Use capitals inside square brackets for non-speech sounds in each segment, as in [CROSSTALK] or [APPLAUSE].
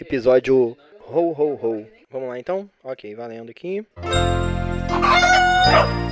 episódio Ho Ho Ho. Vamos lá então? Ok, valendo aqui. Fala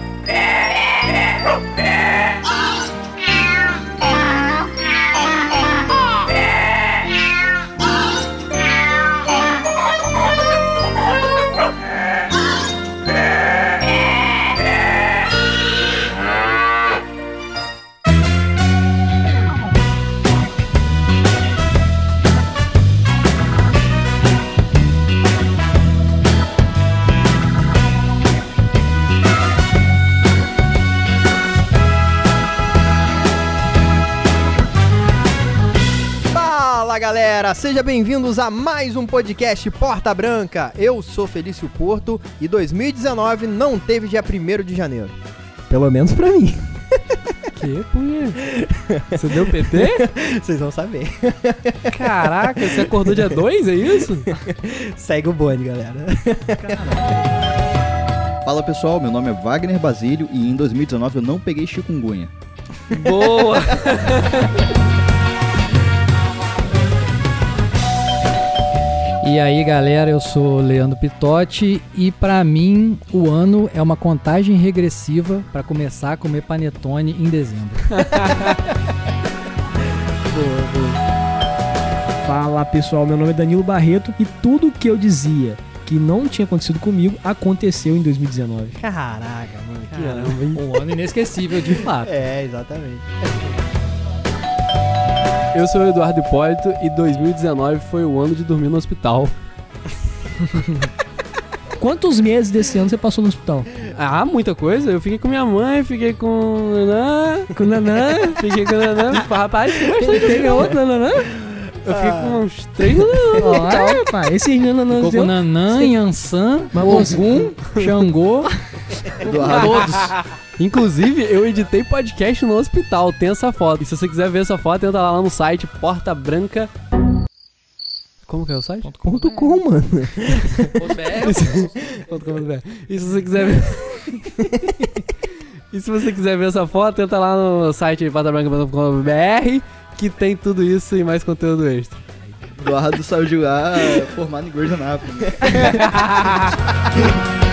galera, sejam bem-vindos a mais um podcast Porta Branca. Eu sou Felício Porto e 2019 não teve dia 1 de janeiro. Pelo menos pra mim. Que, punha? Você deu PT? [LAUGHS] Vocês vão saber. Caraca, você acordou dia 2, é isso? Segue o bonde, galera. Fala pessoal, meu nome é Wagner Basílio e em 2019 eu não peguei chikungunya. Boa! [LAUGHS] E aí galera, eu sou Leandro Pitotti e pra mim o ano é uma contagem regressiva pra começar a comer panetone em dezembro. [LAUGHS] Fala pessoal, meu nome é Danilo Barreto e tudo que eu dizia que não tinha acontecido comigo aconteceu em 2019. Caraca, mano, que ano. Caramba, hein? um ano inesquecível de fato. É, exatamente. Eu sou o Eduardo Hipólito e 2019 foi o ano de dormir no hospital. [LAUGHS] Quantos meses desse ano você passou no hospital? Ah, muita coisa. Eu fiquei com minha mãe, fiquei com Nanã, Com o Nanã? fiquei com Nanã. [LAUGHS] Rapaz, bastante. Teve outro Nanã? Eu fiquei com uns três. Olha, pai, esse Nanã Ficou com Nanã, Yansan, Ogum, [LAUGHS] Xangô, todos. Inclusive, eu editei podcast no hospital, tem essa foto. E se você quiser ver essa foto, entra lá no site Porta Branca. Como que é o site? Ponto com, mano. Ponto com BR. E se você quiser ver. [LAUGHS] e se você quiser ver essa foto, entra lá no site portabranca.com.br que tem tudo isso e mais conteúdo extra. Eduardo saiu de lá formado em Grey's Anatomy. [LAUGHS]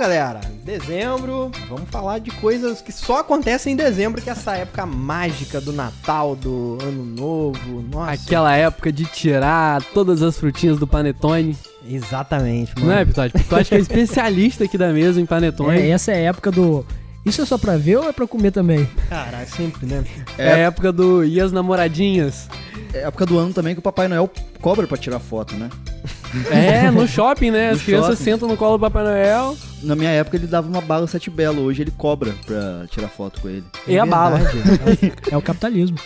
galera, dezembro, vamos falar de coisas que só acontecem em dezembro, que é essa época mágica do Natal, do Ano Novo. Nossa, Aquela época de tirar todas as frutinhas do panetone. Exatamente, mano. Não é, Pitote? Pitote que é especialista aqui da mesa em panetone. É, essa é a época do. Isso é só pra ver ou é pra comer também? Caralho, sempre, né? É a época do e as namoradinhas. É época do ano também que o Papai Noel cobra pra tirar foto, né? [LAUGHS] É, no shopping, né? As No crianças shopping. sentam no colo do Papai Noel Na minha época ele dava uma bala sete belo, hoje ele cobra pra tirar foto com ele. e a bala. verdade. [LAUGHS] É o capitalismo.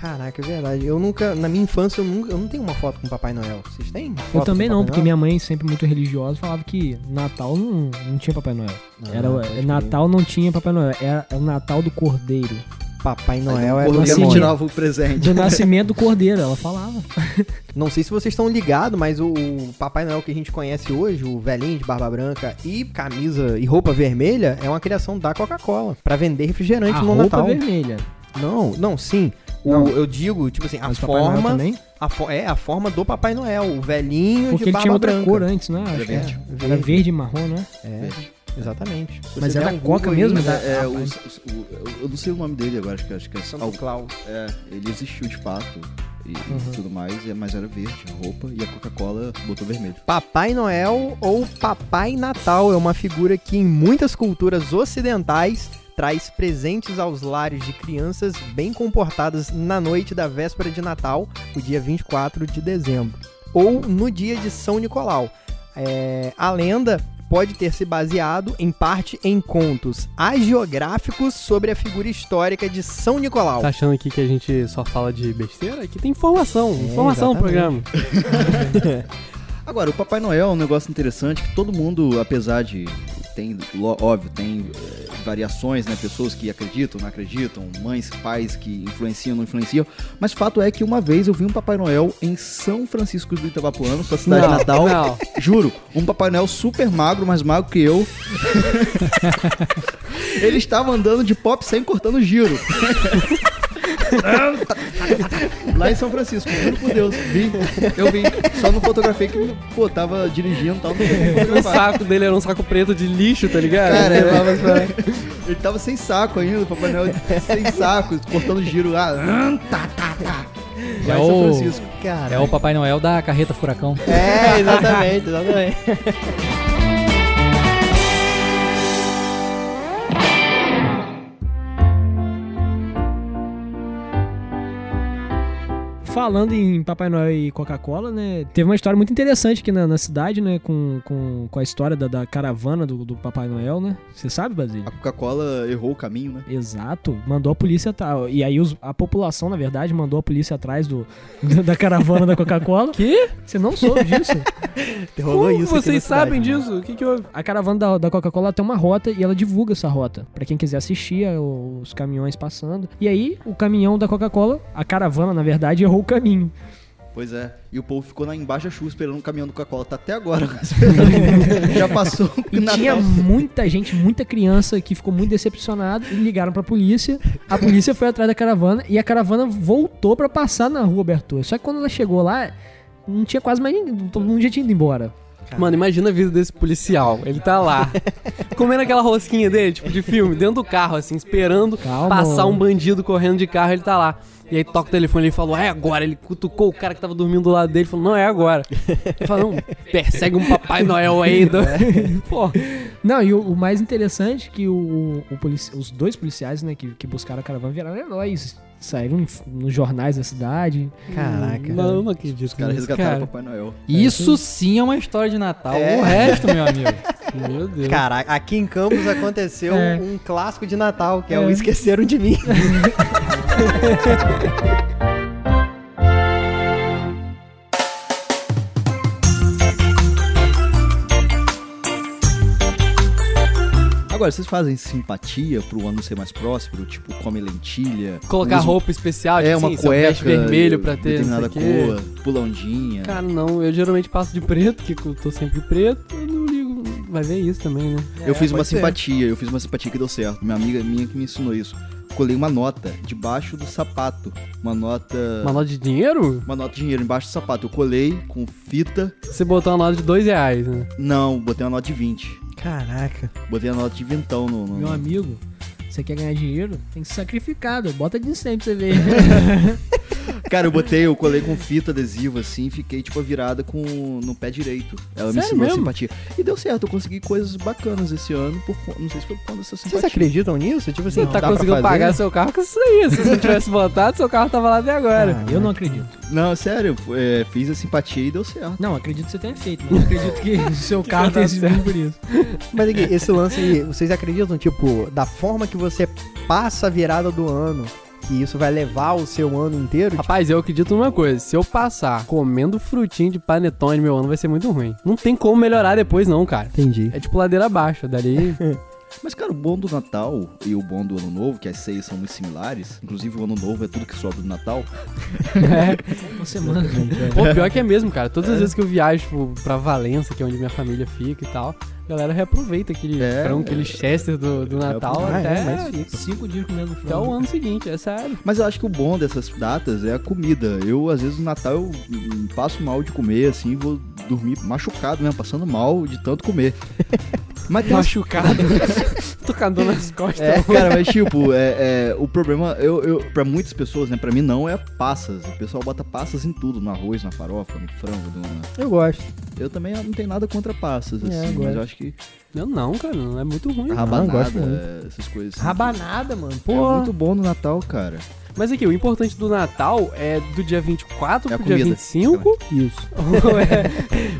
Caraca, é verdade. Eu nunca, na minha infância, eu, nunca, eu não tenho uma foto com o Papai Noel. Vocês têm? Eu também não, Papai porque Noel? minha mãe, sempre muito religiosa, falava que Natal não, não tinha Papai Noel. Ah, Era. Natal não tinha Papai Noel, era o Natal do Cordeiro. Papai Noel o é cordeiro assim, tirava o presente. Do nascimento do Cordeiro, ela falava. [LAUGHS] Não sei se vocês estão ligados, mas o, o Papai Noel que a gente conhece hoje, o velhinho de barba branca e camisa e roupa vermelha, é uma criação da Coca-Cola pra vender refrigerante A no roupa Natal. vermelha. Não, não, sim. O- Não. eu digo, tipo assim, a Mas Papai Noel forma, a fo- é a forma do Papai Noel, o velhinho Porque de ele barba tinha outra branca. cor antes, né? Era que era. verde. Era verde e marrom, né? É, exatamente. Se Mas você era um Coca Google mesmo? aí, Da- É, ah, o- mas- o- eu não sei o nome dele agora, acho que, acho que é algo- Claus. É, ele existiu de fato e Uhum. tudo mais, e- mas era verde a roupa e a Coca-Cola botou vermelho. Papai Noel ou Papai Natal é uma figura que em muitas culturas ocidentais traz presentes aos lares de crianças bem comportadas na noite da véspera de Natal, o dia 24 de dezembro, ou no dia de São Nicolau. É, a lenda pode ter se baseado, em parte, em contos hagiográficos sobre a figura histórica de São Nicolau. Tá achando aqui que a gente só fala de besteira? Aqui tem informação, É, informação no programa. [LAUGHS] [LAUGHS] Agora, o Papai Noel é um negócio interessante que todo mundo, apesar de. Tem, óbvio, tem é, variações, né? Pessoas que acreditam, não acreditam, mães, pais que influenciam, não influenciam. Mas fato é que uma vez eu vi um Papai Noel em São Francisco do Itabapuano, sua cidade Não, natal. não. Juro, um Papai Noel super magro, mais magro que eu. [LAUGHS] Ele estava andando de pop sem cortando giro. [LAUGHS] [LAUGHS] Lá em São Francisco, juro por Deus. Vi, eu vi. Só não fotografei que, pô, tava dirigindo e tal. Não O saco dele era um saco preto de lixo, tá ligado? Cara, Ele é- pra- Ele tava sem saco ainda, o Papai Noel sem saco, cortando giro lá. Tá, tá, tá. Lá É em São o- Francisco. Cara. É o Papai Noel da carreta furacão. É, exatamente, exatamente. [LAUGHS] Falando em Papai Noel e Coca-Cola, né? Teve uma história muito interessante aqui na, na cidade, né? Com, com, com a história da, da caravana do, do Papai Noel, né? Você sabe, Basílio? A Coca-Cola errou o caminho, né? Exato, mandou a polícia atrás. E aí os- a população, na verdade, mandou a polícia atrás do, [LAUGHS] da caravana da Coca-Cola. Que? Você não soube disso? [LAUGHS] Rolou Como isso vocês cidade, sabem né? disso? O que que houve? A caravana da, da Coca-Cola tem uma rota e ela divulga essa rota. Pra quem quiser assistir é, os caminhões passando. E aí, o caminhão da Coca-Cola, a caravana, na verdade, errou o caminho. Pois é. E o povo ficou na embaixo chuva esperando o caminhão do Coca-Cola. Tá até agora. [LAUGHS] [LAUGHS] Já passou E Natal. tinha muita gente, muita criança que ficou muito decepcionada e ligaram pra polícia. A polícia foi atrás da caravana e a caravana voltou pra passar na rua Bertô. Só que quando ela chegou lá, não tinha quase mais ninguém. Todo mundo já tinha ido embora. Mano, imagina a vida desse policial. Ele tá lá, [LAUGHS] comendo aquela rosquinha dele, tipo de filme, dentro do carro, assim, esperando Calma. passar um bandido correndo de carro, ele tá lá. E aí toca o telefone e ele falou, é agora. Ele cutucou o cara que tava dormindo do lado dele e falou, não, é agora. Ele falou, não, persegue um Papai Noel aí. Do... [LAUGHS] Pô, Não, e o, o mais interessante é que o, o polici- os dois policiais, né, que, que buscaram a caravana viraram heróis. Saíram nos jornais da cidade. Caraca. não, não acredito. Os caras resgataram cara. o Papai Noel. Isso sim é uma história de Natal. É. O resto, meu amigo. Meu Deus. Caraca, aqui em Campos aconteceu É. um clássico de Natal, que é, o É. Esqueceram de Mim. [LAUGHS] [LAUGHS] Agora, vocês fazem simpatia pro ano ser mais próspero? Tipo, come lentilha? Colocar usa- roupa especial, tipo É, uma assim, eu cueca. vermelho pra ter não Determinada cor, pula ondinha. Cara, não, eu geralmente passo de preto, que eu tô sempre preto, eu não ligo. Vai ver isso também, né? eu fiz uma pode ser. simpatia, eu fiz uma simpatia que deu certo. Minha amiga minha que me ensinou isso. Colei uma nota debaixo do sapato. Uma nota. Uma nota de dinheiro? Uma nota de dinheiro embaixo do sapato. Eu colei com fita. Você botou uma nota de dois reais, né? Não, botei uma nota de 20. Caraca. Botei a nota de vintão no. no- Meu amigo, você quer ganhar dinheiro? Tem que ser sacrificado. Bota de sempre pra você ver. [LAUGHS] Cara, eu botei, eu colei com fita adesiva assim, fiquei tipo virada com no pé direito. Ela me Sério ensinou a mesmo? simpatia. E deu certo, eu consegui coisas bacanas esse ano, por, não sei se foi por conta dessa simpatia. Vocês acreditam nisso? Tipo assim, Você tá conseguindo pagar seu carro com isso aí. Se você não tivesse botado, seu carro tava lá até agora. Ah, Eu não acredito. Não, sério, é, fiz a simpatia e deu certo. Não, acredito que você tenha feito, mas não acredito que [LAUGHS] o seu carro tenha sido por isso. Mas aqui, esse lance, vocês acreditam, tipo, da forma que você passa a virada do ano, que isso vai levar o seu ano inteiro? Rapaz, eu acredito numa coisa. Se eu passar comendo frutinho de panetone, meu ano vai ser muito ruim. Não tem como melhorar depois, não, cara. entendi. É tipo ladeira abaixo. Dali. [LAUGHS] Mas, cara, o bom do Natal e o bom do Ano Novo, que as ceias são muito similares, inclusive o Ano Novo é tudo que sobra do Natal. [LAUGHS] é. Uma semana. Pô, pior que é mesmo, cara. Todas as vezes que eu viajo, tipo, pra Valença, que é onde minha família fica e tal, a galera reaproveita aquele É, frango, é. aquele Chester do, do Natal Ah, é, até, mas fica. Cinco dias comendo até o frango. ano seguinte, é sério. Mas eu acho que o bom dessas datas é a comida. Eu, às vezes, no Natal, eu passo mal de comer, assim, vou dormir machucado mesmo, passando mal de tanto comer. [LAUGHS] Mas Machucado. [LAUGHS] A dor nas costas. É, cara, mas tipo, é, é, o problema, eu, eu, pra muitas pessoas, né, pra mim não é passas. O pessoal bota passas em tudo, no arroz, na farofa, no frango. no- Eu gosto. Eu também não tenho nada contra passas, É, assim, eu mas gosto. eu acho que Não, não, cara. Não é muito ruim. rabanada, gosto muito. é, essas coisas. assim, Rabanada, mano. É Pô. muito bom no Natal, cara. Mas aqui, o importante do Natal é do dia 24 É pro dia comida. 25? Isso. [LAUGHS] ou, é,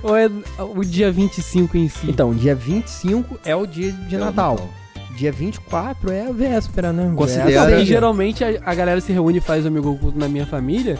ou é o dia 25 em si? Então, dia 25 é o dia de É o Natal. Dia 24 é a véspera, né? Considera- Véspera. geralmente a, a galera se reúne e faz o amigo oculto na minha família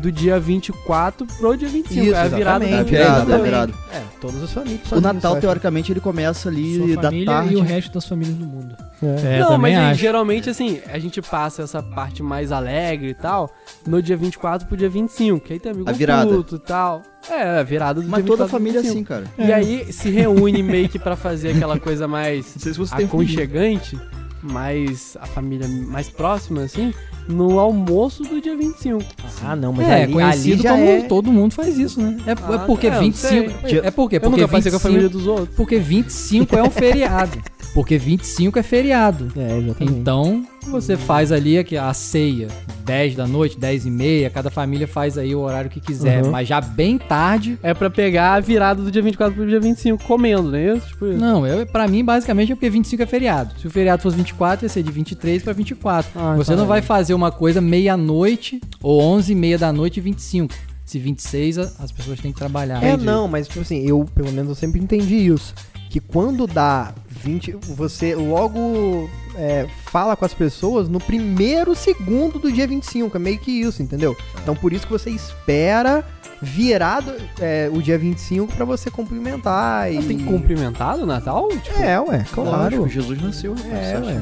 do dia 24 pro dia 25. Isso, é a virada exatamente. É a do virada, é a virada. É, todas as famílias. O Natal, acho. teoricamente, ele começa ali Sua da família tarde. e o resto das famílias do mundo. É, não, também mas aí, geralmente assim, a gente passa essa parte mais alegre e tal no dia 24 pro dia 25, que aí tem amigo A virada. oculto e tal. É, a virada do Mas dia toda 24 pro família é 25. assim, cara. E aí se reúne meio que pra fazer aquela coisa mais [LAUGHS] Não sei se você tem aconchegante, mais a família mais próxima, assim, no almoço do dia 25. Ah, não, mas é, ali, conhecido ali já como é... todo mundo faz isso, né? É, é Ah, porque é, eu 25. sei. É porque, Eu porque nunca passei com a 25 família dos outros. Porque 25 é um feriado. [LAUGHS] Porque 25 é feriado. É, exatamente. Então, você faz ali aqui a ceia, 10 da noite, 10 e meia, cada família faz aí o horário que quiser, Uhum. mas já bem tarde. É pra pegar a virada do dia 24 pro dia 25 comendo, não é isso? Tipo isso. Não, eu, pra mim, basicamente, é porque 25 é feriado. Se o feriado fosse 24, ia ser de 23 pra 24. Ah, você tá não vai bem. fazer uma coisa meia-noite ou 11 e meia da noite e 25. Se 26, a- as pessoas têm que trabalhar. É, não, mas tipo assim, eu, pelo menos, eu sempre entendi isso. Que quando dá 20, você logo é, fala com as pessoas no primeiro segundo do dia 25. É meio que isso, entendeu? Então por isso que você espera virado é, o dia 25 pra você cumprimentar e... Tem que cumprimentar no Natal? Tipo, É, ué, claro. Jesus nasceu, né? É, ué,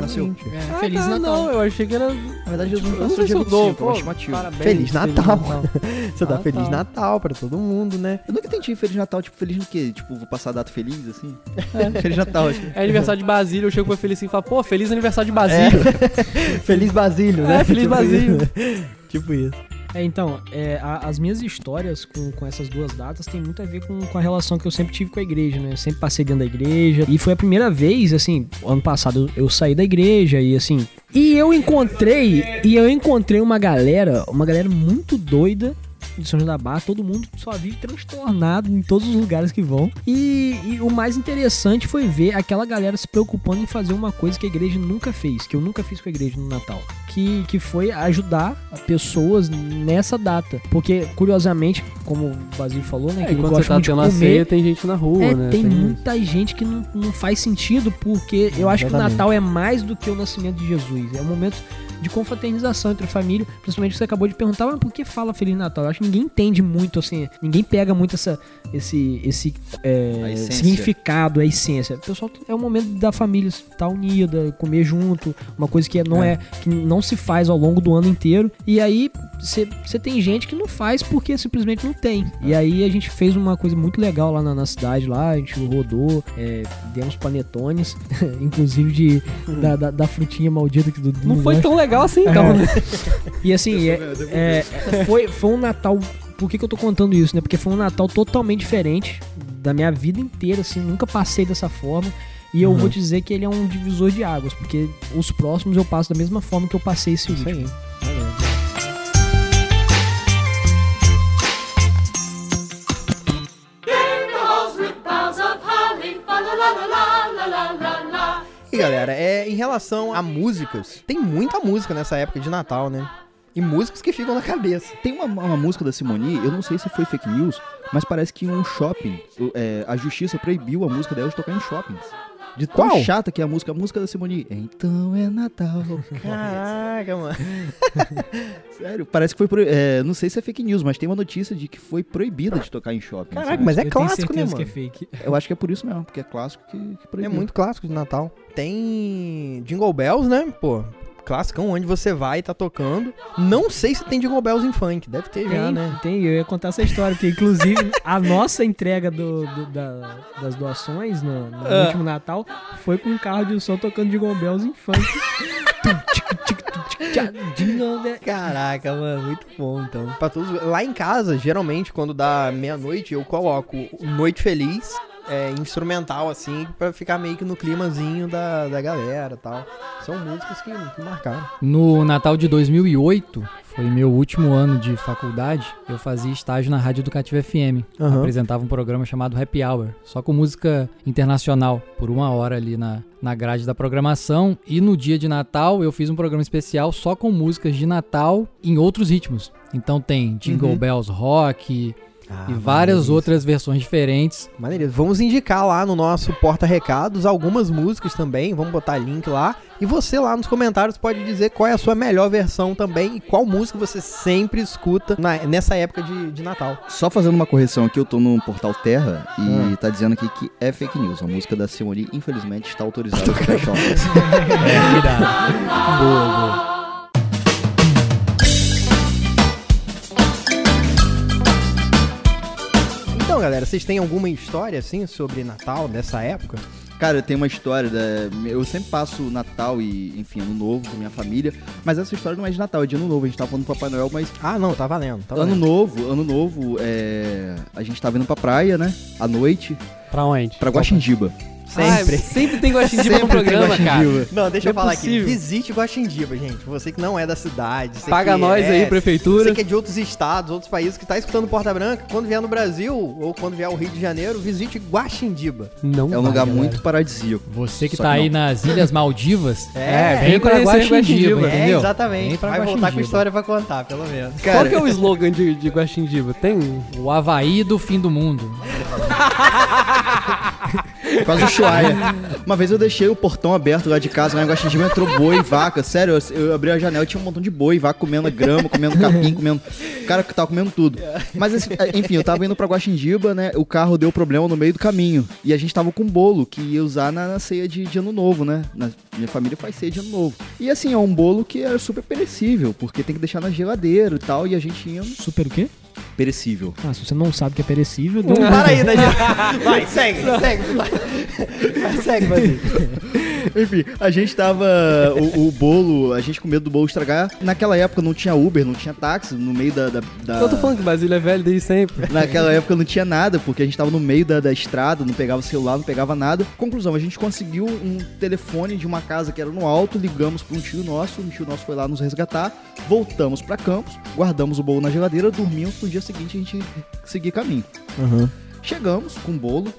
nasceu? exatamente. É, Ah, Feliz tá, Natal. Não, eu achei que era. Na verdade, Jesus não nasceu dia eu dou, 25, é pô, estimativa. parabéns, Feliz Natal. Natal. [LAUGHS] Você dá Ah, Feliz tá. Natal pra todo mundo, né? Eu nunca entendi Feliz Natal, tipo, feliz no quê? Tipo, vou passar a data feliz, assim? [LAUGHS] Feliz Natal, acho que. É aniversário de Basílio, eu chego pra Felicinho e falo, pô, feliz aniversário de Basílio. [LAUGHS] Feliz Basílio, né? É, Feliz Tipo Basílio. isso. tipo isso. É, então, é, a- as minhas histórias com, com essas duas datas tem muito a ver com, com a relação que eu sempre tive com a igreja, né? Eu sempre passei dentro da igreja. E foi a primeira vez, assim, ano passado eu, eu saí da igreja e assim. E eu encontrei, e eu encontrei uma galera, uma galera muito doida de São João da Barra, todo mundo só vive transtornado em todos os lugares que vão. E, e o mais interessante foi ver aquela galera se preocupando em fazer uma coisa que a igreja nunca fez, que eu nunca fiz com a igreja no Natal. Que, que foi ajudar pessoas nessa data. Porque, curiosamente, como o Basílio falou, né? É, que enquanto você tá tendo a ceia, tem gente na rua, é, né? tem isso. muita gente que não, não faz sentido, porque eu acho que o Exatamente. Natal é mais do que o nascimento de Jesus. É um momento de confraternização entre a família, principalmente você acabou de perguntar, mas por que fala Feliz Natal? Eu acho que ninguém entende muito, assim, ninguém pega muito essa, esse, esse é, significado, a essência. O pessoal é o momento da família estar unida, comer junto, uma coisa que não é, que não se faz ao longo do ano inteiro. E aí você tem gente que não faz porque simplesmente não tem. E aí a gente fez uma coisa muito legal lá na, na cidade, lá, a gente rodou, é, demos panetones, [LAUGHS] inclusive de, da, da, da frutinha maldita que do Não foi tão legal assim, então, É. né? E assim, é, é, foi, foi um Natal. Por que, que eu tô contando isso, né? Porque foi um Natal totalmente diferente da minha vida inteira, assim, nunca passei dessa forma. E eu vou te dizer que ele é um divisor de águas, porque os próximos eu passo da mesma forma que eu passei esse Isso último. aí. Galera, é, em relação a músicas, tem muita música nessa época de Natal, né? E músicas que ficam na cabeça. Tem uma, uma música da Simone, eu não sei se foi fake news, mas parece que um shopping, é, a justiça proibiu a música dela de tocar em shoppings. De tão Qual? chata que é a música, a música da Simone. Então é Natal. [LAUGHS] Caraca, mano. [LAUGHS] Sério, parece que foi. Pro, é, não sei se é fake news, mas tem uma notícia de que foi proibida de tocar em shopping. Caraca, mas é Eu tenho clássico, né, mano? que é fake. Eu acho que é por isso mesmo, porque é clássico que, que É proibiu. muito clássico de Natal. Tem Jingle Bells, né? Pô, clássico onde você vai e tá tocando. Não sei se tem Jingle Bells em funk, deve ter já, Tem, né? tem, eu ia contar essa história, porque inclusive a nossa entrega do, do- da- das doações no, no Ah. último Natal foi com um carro de som tocando Jingle Bells em funk. Caraca, mano, muito bom, então. Pra todos, lá em casa, geralmente, quando dá meia-noite, eu coloco Noite Feliz, é, instrumental, assim, pra ficar meio que no climazinho da, da galera e tal. São músicas que, que marcaram. No Natal de 2008, foi meu último ano de faculdade, eu fazia estágio na Rádio Educativa FM. Aham. Apresentava um programa chamado Happy Hour, só com música internacional, por uma hora ali na, na grade da programação. E no dia de Natal, eu fiz um programa especial só com músicas de Natal em outros ritmos. Então tem Jingle Uhum. Bells Rock, Ah, e várias outras versões diferentes. Maneiro. Vamos indicar lá no nosso porta-recados algumas músicas também. Vamos botar link lá. E você lá nos comentários pode dizer qual é a sua melhor versão também e qual música você sempre escuta na- nessa época de, de Natal. Só fazendo uma correção aqui, eu tô no portal Terra e Hum. tá dizendo aqui que é fake news. A música da Simone, infelizmente, está autorizada shoppers. [LAUGHS] É, cuidado. boa, boa. Galera, vocês têm alguma história assim sobre Natal dessa época? Cara, tem uma história, da... eu sempre passo Natal e, enfim, Ano Novo com minha família, mas essa história não é de Natal, é de Ano Novo. A gente tá falando do Papai Noel, mas Ah, não, tá valendo. Tá Ano valendo. Novo, Ano Novo, é... a gente tava indo pra praia, né? À noite, Pra onde? pra Guaxindiba. Sempre. Ah, sempre tem guaxindiba no programa, cara. Guaxindiba. Não, deixa Não eu é falar possível. aqui. Visite Guaxindiba, gente. Você que não é da cidade. você Paga que nós é, aí, prefeitura. Você que é de outros estados, outros países, que tá escutando Porta Branca, quando vier no Brasil ou quando vier ao Rio de Janeiro, visite Guaxindiba. Não É um vai, lugar galera. muito paradisíaco. Você que Só tá que aí nas Ilhas Maldivas, [LAUGHS] É, vem vem pra conhecer Guaxindiba, Guaxindiba. É, entendeu? exatamente. Vem pra Vai voltar com Guaxindiba. história pra contar, pelo menos. Qual que é o slogan de, de Guaxindiba? Tem um? O Havaí do fim do mundo. [LAUGHS] Quase o Chuaia. Uma vez eu deixei o portão aberto lá de casa, lá em Guaxindiba entrou boi, vaca. Sério, eu, abri a janela tinha um montão de boi, vaca comendo grama, comendo capim, comendo. Cara que tava comendo tudo. Mas assim, é, enfim, eu tava indo pra Guaxindiba, né? O carro deu problema no meio do caminho. E a gente tava com um bolo que ia usar na, na ceia de, de ano novo, né? Na- minha família faz ceia de ano novo. E assim, é um bolo que era super perecível, porque tem que deixar na geladeira e tal. E a gente ia. Super o quê? Perecível. Ah, se você não sabe que é perecível, não Para aí, Daniel. [LAUGHS] Vai, segue, segue. Vai, Vai, segue. [LAUGHS] Enfim, a gente tava. O, o bolo, a gente com medo do bolo estragar. Naquela época não tinha Uber, não tinha táxi, no meio da. da, da- Eu tô falando que Brasília é velho desde sempre. Naquela época não tinha nada, porque a gente tava no meio da, da estrada, não pegava celular, não pegava nada. Conclusão, a gente conseguiu um telefone de uma casa que era no alto, ligamos pra um tio nosso, um tio nosso foi lá nos resgatar, voltamos pra Campos, guardamos o bolo na geladeira, dormimos, pro dia seguinte a gente seguir caminho. Chegamos com um bolo,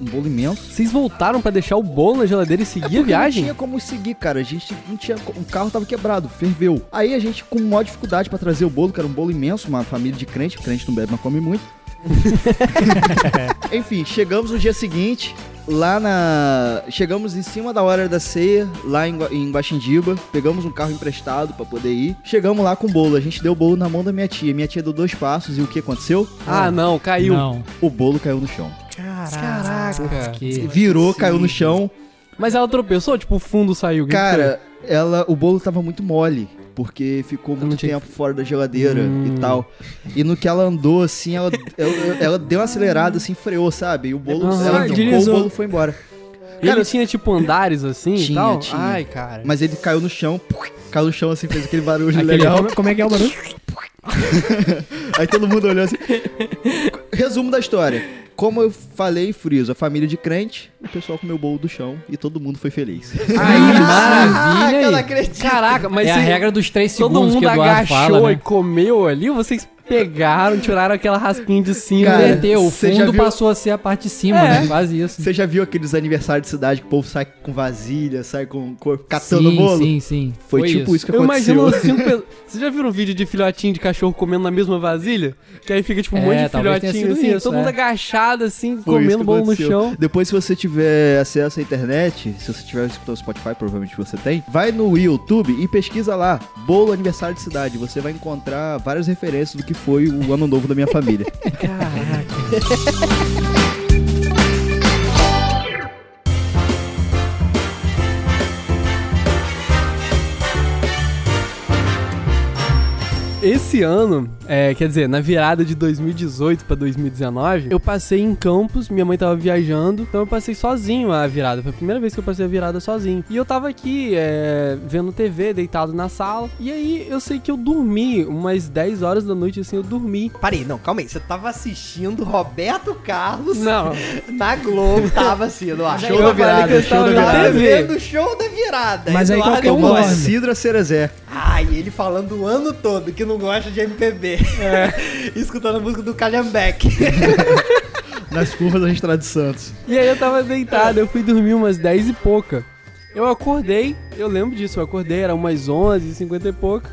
um bolo imenso. Vocês voltaram pra deixar o bolo na geladeira e seguir a Porque viagem? Não tinha como seguir, cara. A gente não tinha. O carro tava quebrado, ferveu. Aí a gente, com maior dificuldade pra trazer o bolo, que era um bolo imenso, uma família de crente, crente não bebe, mas come muito. [LAUGHS] Enfim, chegamos no dia seguinte, lá na. Chegamos em cima da hora da ceia, lá em, em Guaxindiba. Pegamos um carro emprestado pra poder ir. Chegamos lá com o bolo. A gente deu o bolo na mão da minha tia. Minha tia deu dois passos e o que aconteceu? Ah, não, caiu. Não. O bolo caiu no chão. Caraca. Que... Virou, caiu no chão. Mas ela tropeçou, tipo, o fundo saiu. Cara, ela, o bolo tava muito mole. Porque ficou muito tinha- tempo fora da geladeira Hum. e tal. E no que ela andou, assim, ela, ela, ela deu uma acelerada, assim, freou, sabe? E o bolo, Ah, ela tocou, o bolo foi embora. foi? Ele Cara, tinha, tipo, andares assim e Tinha, tal? tinha. Ai, cara. Mas ele caiu no chão, caiu no chão, assim, fez aquele barulho Aquele- legal. como é que é o barulho? [LAUGHS] Aí todo mundo olhou assim. [LAUGHS] Resumo da história. Como eu falei, friso, a família de crente, o pessoal comeu o bolo do chão e todo mundo foi feliz. Aí, maravilha eu não aí. acredito. Caraca, mas é a regra dos três todo segundos mundo que Eduardo agachou fala, e né? comeu ali, ou vocês pegaram, tiraram aquela raspinha de cima. Cara, Inverteu, o fundo viu- passou a ser a parte de cima, É. né? Quase isso. Você já viu aqueles aniversários de cidade que o povo sai com vasilha, sai com, catando sim, bolo? sim, sim. Foi, tipo isso, que Eu aconteceu. imagino cinco [LAUGHS] pe- Vocês já viram um vídeo de filhotinho de cachorro comendo na mesma vasilha? Que aí fica tipo um É, monte de filhotinho assim, isso, todo mundo é. agachado assim, Foi isso comendo que bolo no aconteceu. chão. Depois, se você tiver acesso à internet, se você tiver escutando o Spotify, provavelmente você tem, vai no YouTube e pesquisa lá, bolo aniversário de cidade. Você vai encontrar várias referências do que foi o ano novo da minha família. Esse ano, é, quer dizer, na virada de 2018 pra 2019, eu passei em Campos, minha mãe tava viajando, então eu passei sozinho a virada. Foi a primeira vez que eu passei a virada sozinho. E eu tava aqui, é, vendo TV, deitado na sala, e aí eu sei que eu dormi, umas 10 horas da noite assim, eu dormi. Parei, não, calma aí. Você tava assistindo Roberto Carlos Não, [LAUGHS] na Globo. tava assim, no ar. Show da virada, eu show tava da virada. TV. vendo o show da virada. Mas aí um Costa. dorme. Sidra Cerezé. Ai, ele falando o ano todo que não gosta de MPB. [LAUGHS] Escutando a música do Calhambeck. [LAUGHS] Nas curvas da Estrada de Santos. E aí eu tava deitado, eu fui dormir umas 10 e pouca. Eu acordei, eu lembro disso, eu acordei, era umas 11, 50 e pouca.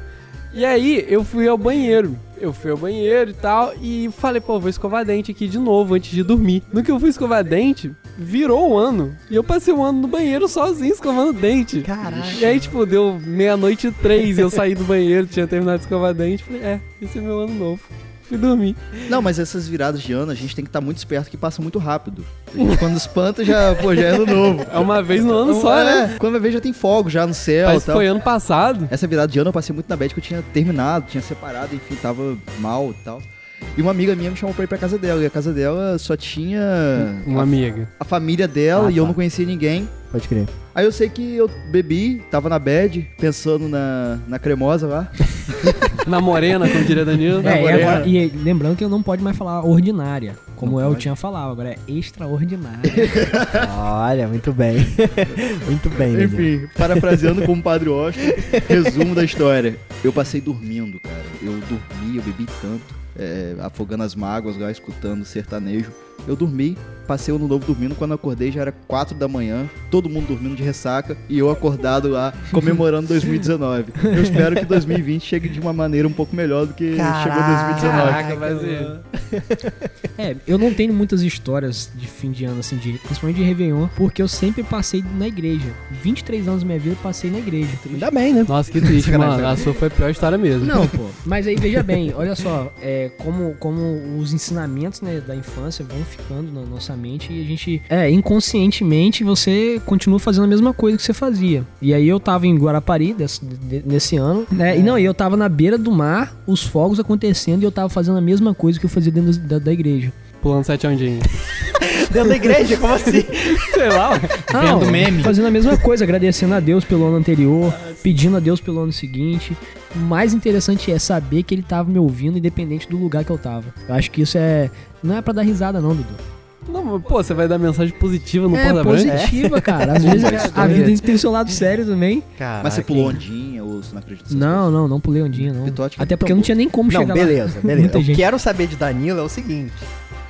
E aí eu fui ao banheiro. Eu fui ao banheiro e tal, e falei, pô, vou escovar dente aqui de novo antes de dormir. No que eu fui escovar dente, virou o ano. E eu passei o ano no banheiro sozinho escovando dente. Caraca. E aí, tipo, deu meia-noite e três, eu saí do banheiro, tinha terminado de escovar dente. Falei, é, esse é meu ano novo. Fui dormir. Não, mas essas viradas de ano a gente tem que estar muito esperto que passa muito rápido. Gente, quando espanta, já, pô, já é ano novo. É uma vez no ano Então, só, é, né? Quando vai ver já tem fogo já no céu Mas tal. foi ano passado. Essa virada de ano eu passei muito na bad que eu tinha terminado, tinha separado, enfim, tava mal e tal. E uma amiga minha me chamou pra ir pra casa dela. E a casa dela só tinha Uma a, amiga. a família dela Ah, e eu tá. não conhecia ninguém. Pode crer. Aí eu sei que eu bebi, tava na bad, pensando na, na cremosa lá. [LAUGHS] Na morena, como diria Danilo. É, e, agora- e lembrando que eu não pode mais falar ordinária, como Não eu pode. tinha falado, agora é extraordinária. [LAUGHS] Olha, muito bem. [LAUGHS] muito bem. Enfim, parafraseando como Padre Washington, resumo da história. Eu passei dormindo, cara. Eu dormi, eu bebi tanto, é, afogando as mágoas lá, escutando sertanejo. Eu dormi, passei o ano novo dormindo. Quando eu acordei já era 4 da manhã, todo mundo dormindo de ressaca e eu acordado lá comemorando 2019. Eu espero que 2020 chegue de uma maneira um pouco melhor do que chegou 2019. Caraca, vai ser. É, eu não tenho muitas histórias de fim de ano, assim, de, principalmente de Réveillon, porque eu sempre passei na igreja. 23 anos da minha vida eu passei na igreja. Ainda bem, né? Nossa, que triste, mano. A sua foi a pior história mesmo. Não, pô. Mas aí veja bem, olha só, é, como, como os ensinamentos né, da infância vão ficando na nossa mente e a gente, é, inconscientemente você continua fazendo a mesma coisa que você fazia. E aí eu tava em Guarapari desse- de- nesse ano, né? E não, e eu tava na beira do mar, os fogos acontecendo e eu tava fazendo a mesma coisa que eu fazia dentro da, da igreja. Pulando sete ondinhas. [LAUGHS] Dentro da igreja, como assim? Sei lá. Não, meme. Fazendo a mesma coisa, agradecendo a Deus pelo ano anterior, pedindo a Deus pelo ano seguinte. O mais interessante é saber que ele tava me ouvindo, independente do lugar que eu tava. Eu acho que isso é. Não é pra dar risada, não, Dudu. Não, mas, pô, você vai dar mensagem positiva no é Porta Branca? positiva, cara. Às vezes [LAUGHS] a vida tem seu lado sério também. Caraca, Mas você pulou ondinha ou você não acredita Não, não, não pulei ondinha, não. Pitote Até porque tomou. não tinha nem como Não, chegar beleza, lá. [LAUGHS] beleza. Muita Eu gente. quero saber de Danilo é o seguinte.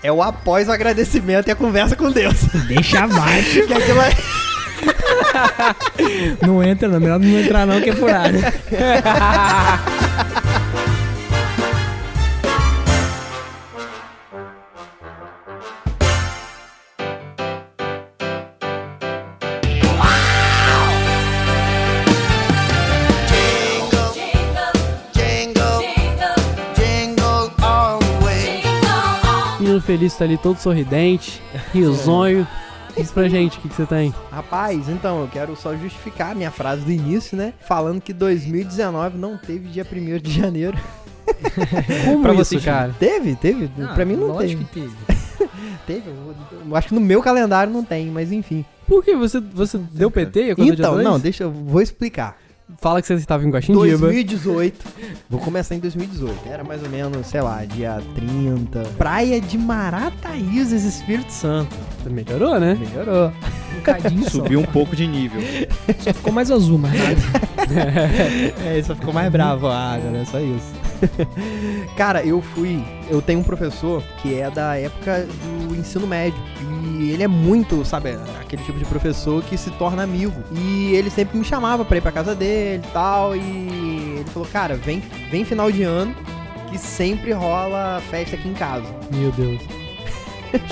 É o após o agradecimento e a conversa com Deus. Deixa abaixo. [LAUGHS] que aquilo é... [LAUGHS] não entra, não. Melhor não entrar, não, que é furado. Feliz tá ali todo sorridente, risonho. Diz pra gente o que, que você tem. Rapaz, então, eu quero só justificar a minha frase do início, né? Falando que 2019 não teve dia 1 de janeiro. [LAUGHS] Como Pra isso, vocês, cara? Teve, teve. pra mim não lógico teve. que teve. [LAUGHS] Teve. Eu, eu acho que no meu calendário não tem, mas enfim. Por que você, você deu PT quando Então, não, deixa eu vou explicar. Fala que você estava em Guaxindiba. 2018. Vou começar em 2018. Era mais ou menos, sei lá, dia 30. Praia de Marataízes, Espírito Santo. Melhorou, né? Melhorou. Um cadinho só. Subiu um pouco de nível. Só ficou mais azul, mas nada. [LAUGHS] É, só ficou mais bravo a água, né? Só isso. [LAUGHS] Cara, eu fui. Eu tenho um professor que é da época do ensino médio. E ele é muito, sabe, aquele tipo de professor que se torna amigo. E ele sempre me chamava pra ir pra casa dele e tal. E ele falou, cara, vem, vem final de ano. Que sempre rola festa aqui em casa. Meu Deus.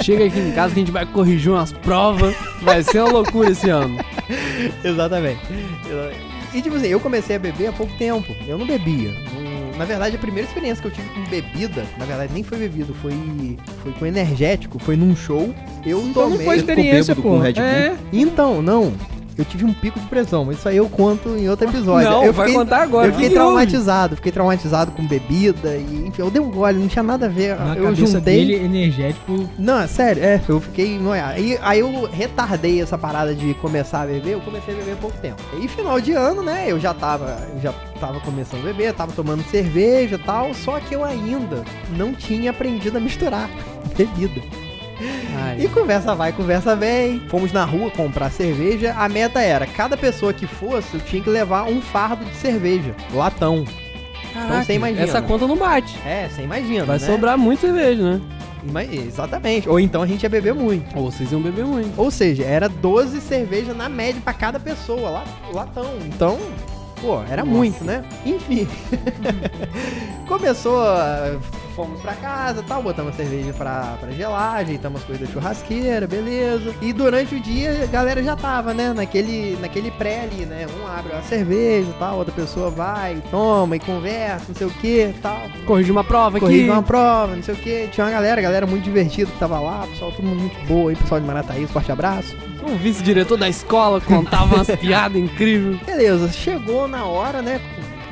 Chega aqui em casa que a gente vai corrigir umas provas. Vai ser uma loucura esse ano. [LAUGHS] Exatamente. E tipo assim, eu comecei a beber há pouco tempo. Eu não bebia. Não- Na verdade, a primeira experiência que eu tive com bebida, na verdade nem foi bebida, foi, foi com energético, foi num show. Eu Então não tomei. foi experiência, bêbado com pô. Red Bull? É. Então, não. Eu tive um pico de pressão, mas isso aí eu conto em outro episódio. Não, eu vai fiquei, contar agora. Eu fiquei que houve? traumatizado, fiquei traumatizado com bebida e enfim, eu dei um gole, não tinha nada a ver. Na eu cabeça juntei. dele, energético. Não, é sério, é, eu fiquei noiado. Aí, aí eu retardei essa parada de começar a beber, eu comecei a beber há pouco tempo. E final de ano, né, eu já tava, eu já tava começando a beber, tava tomando cerveja e tal, só que eu ainda não tinha aprendido a misturar [LAUGHS] bebida. E Ai, conversa vai, conversa vem. Fomos na rua comprar cerveja. A meta era, cada pessoa que fosse, eu tinha que levar um fardo de cerveja, latão. caraca, você imagina. Essa conta não bate. É, você imagina, Vai né? sobrar muito cerveja, né? Exatamente. Ou então a gente ia beber muito. Ou vocês iam beber muito. Ou seja, era 12 cervejas na média pra cada pessoa, lá, latão. Então, Pô, era muito, né? Enfim. [LAUGHS] Começou, ah, fomos pra casa tal, botamos a cerveja pra, pra gelar, ajeitamos as coisas da churrasqueira, beleza. E durante o dia a galera já tava, né? Naquele, naquele pré ali, né? Um abre uma cerveja e tal, outra pessoa vai, toma e conversa, não sei o que tal. Corrigi uma prova aqui. Corrige uma prova, não sei o que. Tinha uma galera, galera muito divertida que tava lá, pessoal, todo mundo muito boa aí, pessoal de Marataí, forte abraço. O vice-diretor da escola contava umas [LAUGHS] piadas incríveis. Beleza, chegou na hora, né?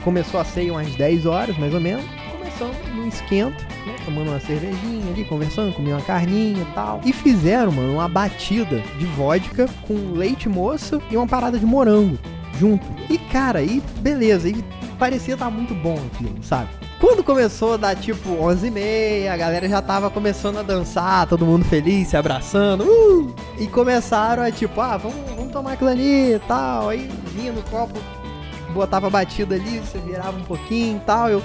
Começou a ceia umas 10 horas, mais ou menos. No esquento, né? Tomando uma cervejinha ali, conversando, comendo uma carninha e tal. E fizeram, mano, uma batida de vodka com leite moça e uma parada de morango junto. E, cara, e beleza, e parecia estar muito bom aquilo, sabe? Quando começou a dar tipo 11h30, a galera já tava começando a dançar, todo mundo feliz, se abraçando, uh! E começaram a tipo, ah, vamos, vamos tomar aquilo ali e tal. Aí vinha no copo, botava batida ali, você virava um pouquinho e tal. Eu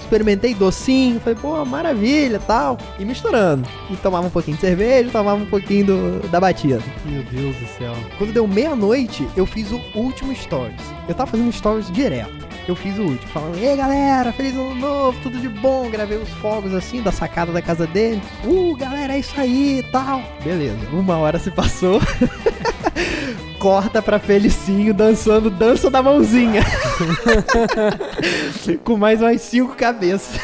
experimentei docinho, falei, pô, maravilha e tal. E misturando. E tomava um pouquinho de cerveja, tomava um pouquinho do- da batida. Meu Deus do céu. Quando deu meia-noite, eu fiz o último stories. Eu tava fazendo stories direto. Eu fiz o último, falando, ei galera, feliz ano novo, tudo de bom. Gravei os fogos assim, da sacada da casa dele. Uh, galera, é isso aí e tal. Beleza, uma hora se passou. [LAUGHS] Corta pra Felicinho dançando dança da mãozinha. [LAUGHS] Com mais umas cinco cabeças.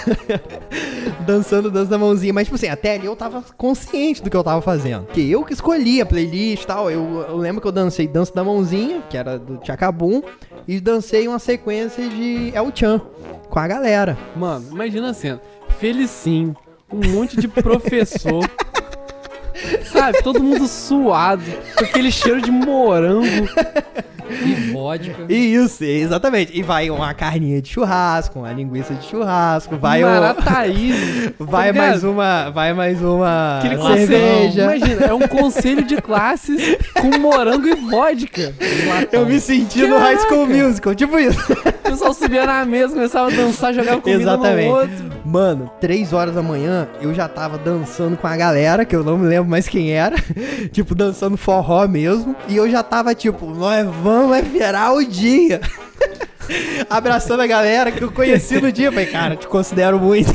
[LAUGHS] dançando dança da mãozinha. Mas, tipo assim, até ali eu tava consciente do que eu tava fazendo. Que eu que escolhi a playlist e tal. Eu, eu lembro que eu dancei Dança da Mãozinha, que era do Tchacabum, e dancei uma sequência de El Chan com a galera. Mano, imagina a cena. Felicinho, um monte de professor. [LAUGHS] Sabe, todo mundo suado, com aquele cheiro de morango. E vodka. Isso, exatamente. E vai uma carninha de churrasco, uma linguiça de churrasco, vai o, Marataízes. [LAUGHS] vai tá mais uma, vai mais uma Aquele conselho, cerveja. imagina, é um conselho de classes com morango e vodka. Eu me senti no High School Caraca. Musical, tipo isso. O pessoal subia na mesa, começava a dançar, jogava comida Exatamente. no outro. Mano, três horas da manhã eu já tava dançando com a galera, que eu não me lembro mais quem era. [LAUGHS] tipo, dançando forró mesmo. E eu já tava tipo, nós vamos é virar o dia. [LAUGHS] Abraçando a galera que eu conheci no dia. Falei, cara, te considero muito.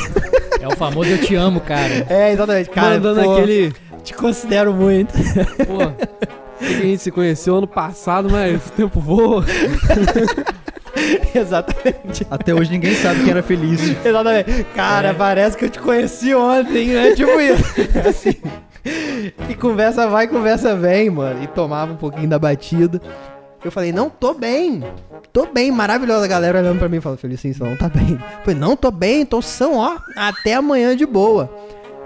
É o famoso eu te amo, cara. [LAUGHS] É, exatamente. Cara, Mandando pô, aquele. Te considero muito. Pô, a gente se conheceu ano passado, mas o tempo voa. [LAUGHS] exatamente. Até hoje ninguém sabe quem era Felício. [LAUGHS] Exatamente. Cara, parece que eu te conheci ontem, né? [LAUGHS] Tipo isso. assim. E conversa vai, conversa vem, mano. E tomava um pouquinho da batida. Eu falei, não, tô bem. Tô bem, maravilhosa. A galera olhando pra mim e falando, Felicinho, você não tá bem. Eu falei, não, tô bem, tô são, ó. Até amanhã de boa.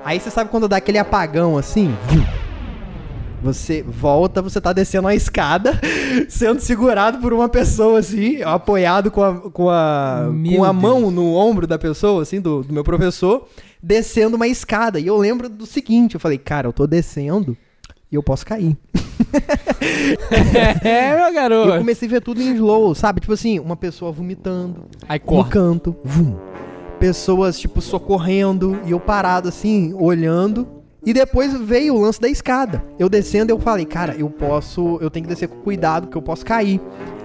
Aí você sabe quando dá aquele apagão assim? Você volta, você tá descendo uma escada, [LAUGHS] sendo segurado por uma pessoa, assim, apoiado com a, com a, Meu com a Deus. mão no ombro da pessoa, assim, do, do meu professor, descendo uma escada. E eu lembro do seguinte, eu falei, cara, eu tô descendo e eu posso cair. [LAUGHS] É, meu E eu garoto. comecei a ver tudo em slow, sabe? Tipo assim, uma pessoa vomitando Aí no corta. canto, vum. Pessoas, tipo, socorrendo e eu parado assim, olhando. E depois veio o lance da escada. Eu descendo, eu falei, cara, eu posso, eu tenho que descer com cuidado, porque eu posso cair.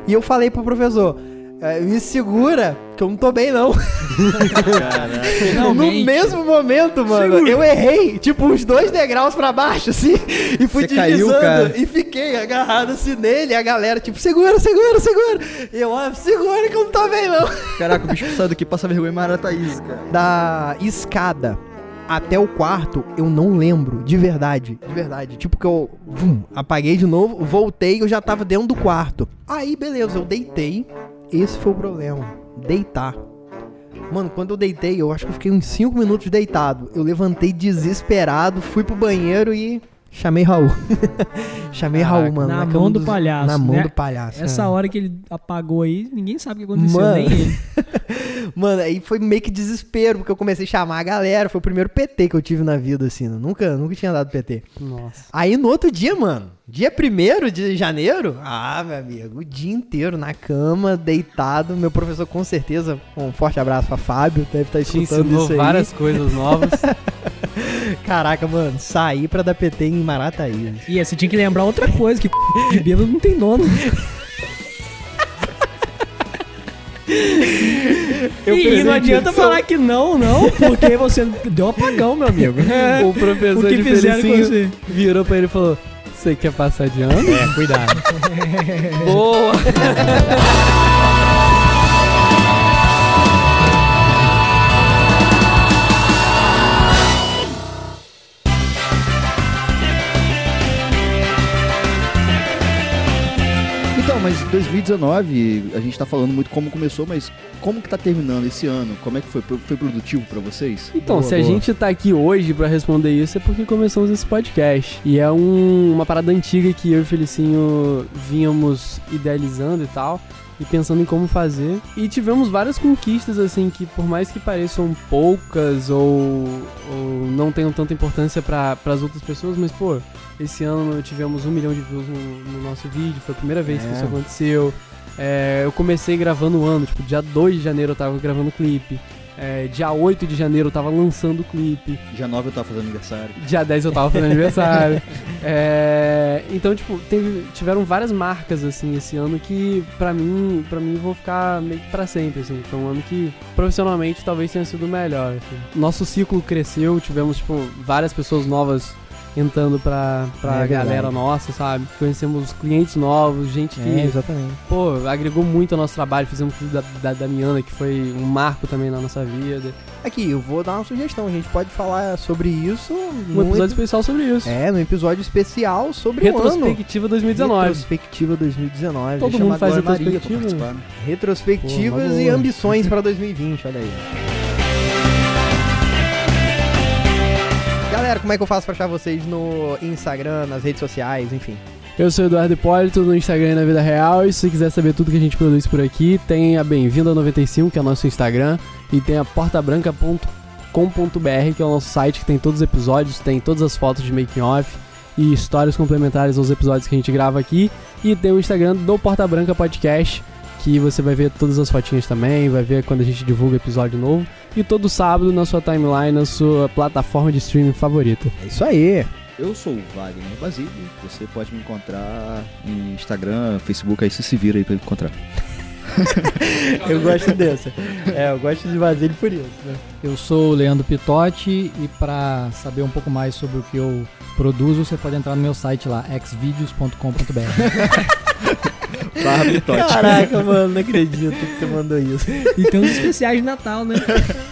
E eu falei pro professor, "É, me segura, que eu não tô bem não. [LAUGHS] No Finalmente. mesmo momento, mano, eu errei, tipo, uns dois degraus pra baixo, assim, e fui Você caiu, deslizando, cara? e fiquei agarrado assim nele, e a galera, tipo, segura, segura, segura. E eu, ó, segura que eu não tô bem não. Caraca, o bicho sai daqui passa vergonha em Marataízes, cara. da escada até o quarto, eu não lembro, de verdade, de verdade. Tipo que eu vum, apaguei de novo, voltei, eu já tava dentro do quarto. Aí, beleza, eu deitei. Esse foi o problema, deitar. Mano, quando eu deitei, eu acho que eu fiquei uns 5 minutos deitado. Eu levantei desesperado, fui pro banheiro e chamei Raul. [LAUGHS] chamei Caraca, Raul, mano. na cama mão do palhaço, Na mão né? do palhaço. Essa é. hora que ele apagou aí, ninguém sabe o que aconteceu, Mano. nem ele. [LAUGHS] Mano, aí foi meio que desespero, porque eu comecei a chamar a galera. Foi o primeiro PT que eu tive na vida, assim. né? Nunca, nunca tinha dado PT. Nossa. Aí no outro dia, mano, dia 1 de janeiro, ah, meu amigo, o dia inteiro na cama, deitado. Meu professor, com certeza, um forte abraço pra Fábio, deve estar Te escutando isso aí. várias coisas novas. [LAUGHS] Caraca, mano, saí pra dar PT em Marataí. E aí, você tinha que lembrar outra coisa, que [LAUGHS] de bêbado não tem dono. Eu e não adianta nisso. falar que não, não, porque você deu apagão, meu amigo. [LAUGHS] O professor o que de fizeram com você? virou pra ele e falou: Você quer passar de ano? É, cuidado. [LAUGHS] Boa! [LAUGHS] Mas 2019, a gente tá falando muito como começou, mas como que tá terminando esse ano? Como é que foi? Foi produtivo pra vocês? Então, Boa, se a boa. gente tá aqui hoje pra responder isso é porque começamos esse podcast. E é um- uma parada antiga que eu e o Felicinho vínhamos idealizando e tal. E pensando em como fazer. E tivemos várias conquistas, assim, que por mais que pareçam poucas ou, ou não tenham tanta importância para as outras pessoas, mas, pô, esse ano tivemos um milhão de views no, no nosso vídeo, foi a primeira vez que É. isso aconteceu. É, eu comecei gravando o ano, tipo, dia 2 de janeiro eu tava gravando o clipe. É, dia 8 de janeiro eu tava lançando o clipe. Dia 9 eu tava fazendo aniversário. Dia 10 eu tava fazendo [LAUGHS] aniversário. É, então, tipo, teve- tiveram várias marcas, assim, esse ano que, pra mim, pra mim, vão ficar meio que pra sempre, assim. Foi um ano que, profissionalmente, talvez tenha sido o melhor, assim. Nosso ciclo cresceu, tivemos, tipo, várias pessoas novas entrando pra, pra É galera nossa, sabe? Conhecemos clientes novos, gente que É, exatamente. pô, agregou muito ao nosso trabalho. Fizemos o clipe da, da Damiana, que foi um marco também na nossa vida. Aqui, eu vou dar uma sugestão. A gente pode falar sobre isso Um num episódio epi- especial sobre isso. É, no episódio especial sobre o ano. Retrospectiva 2019. Retrospectiva 2019. Todo mundo faz retrospectiva? Retrospectivas Pô, e ambições pra 2020, olha aí. Galera, como é que eu faço pra achar vocês no Instagram, nas redes sociais, enfim? Eu sou Eduardo Hipólito no Instagram e na vida real. E se você quiser saber tudo que a gente produz por aqui, tem a Bem-vinda 95, que é o nosso Instagram, e tem a portabranca.com.br, que é o nosso site que tem todos os episódios, tem todas as fotos de making off e histórias complementares aos episódios que a gente grava aqui. E tem o Instagram do Porta Branca Podcast, que você vai ver todas as fotinhas também, vai ver quando a gente divulga episódio novo. E todo sábado na sua timeline, na sua plataforma de streaming favorita. É isso aí. Eu sou o Wagner Basílio. Você pode me encontrar em Instagram, Facebook, aí você se vira aí pra me encontrar. [LAUGHS] Eu gosto dessa. É, eu gosto de Vasile por isso, né? Eu sou o Leandro Pitotti e para saber um pouco mais sobre o que eu produzo, você pode entrar no meu site lá, xvideos.com.br. [LAUGHS] Barra Pitote. Caraca, mano, não acredito que você mandou isso. E tem uns especiais de Natal, né? [LAUGHS]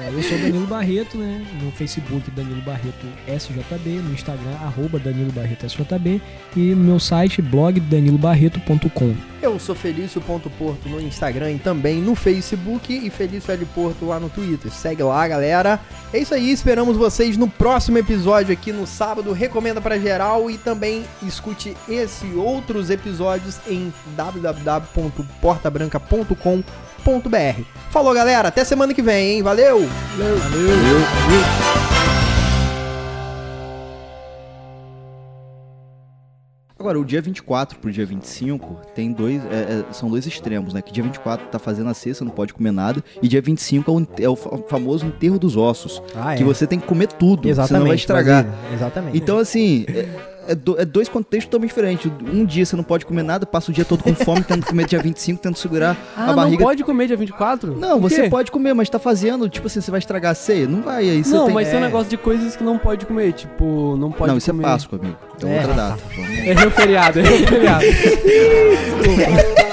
É, eu sou Danilo Barreto, né? No Facebook, Danilo Barreto SJB. No Instagram, arroba Danilo Barreto SJB. E no meu site, blog danilobarreto.com. Eu sou Felício.porto no Instagram e também no Facebook e Felício L Porto lá no Twitter. Segue lá, galera. É isso aí, esperamos vocês no próximo episódio aqui no sábado. Recomenda pra geral e também escute esse e outros episódios em www.portabranca.com.br. Falou, galera, até semana que vem, hein? Valeu. Agora, o dia 24 pro dia 25 tem dois, é, é, são dois extremos, né? Que dia 24 tá fazendo a sexta, não pode comer nada. E dia 25 é o, é o fa- famoso enterro dos ossos. Ah, Que você tem que comer tudo, Exatamente. senão vai estragar. Vasile, Exatamente. Então, assim, é, é do- é dois contextos totalmente diferentes. Um dia você não pode comer nada, passa o dia todo com fome, [LAUGHS] tendo que comer dia 25, tendo segurar Ah, a não barriga. pode comer dia 24? Não, você pode comer, mas tá fazendo, tipo assim, você vai estragar a ceia? Não vai, aí você Não, tem... mas um É. negócio de coisas que não pode comer, tipo, não pode Não, isso comer. é Páscoa, amigo. É É. outra data. Vamos- Errei o feriado, errei o feriado. Desculpa. [LAUGHS]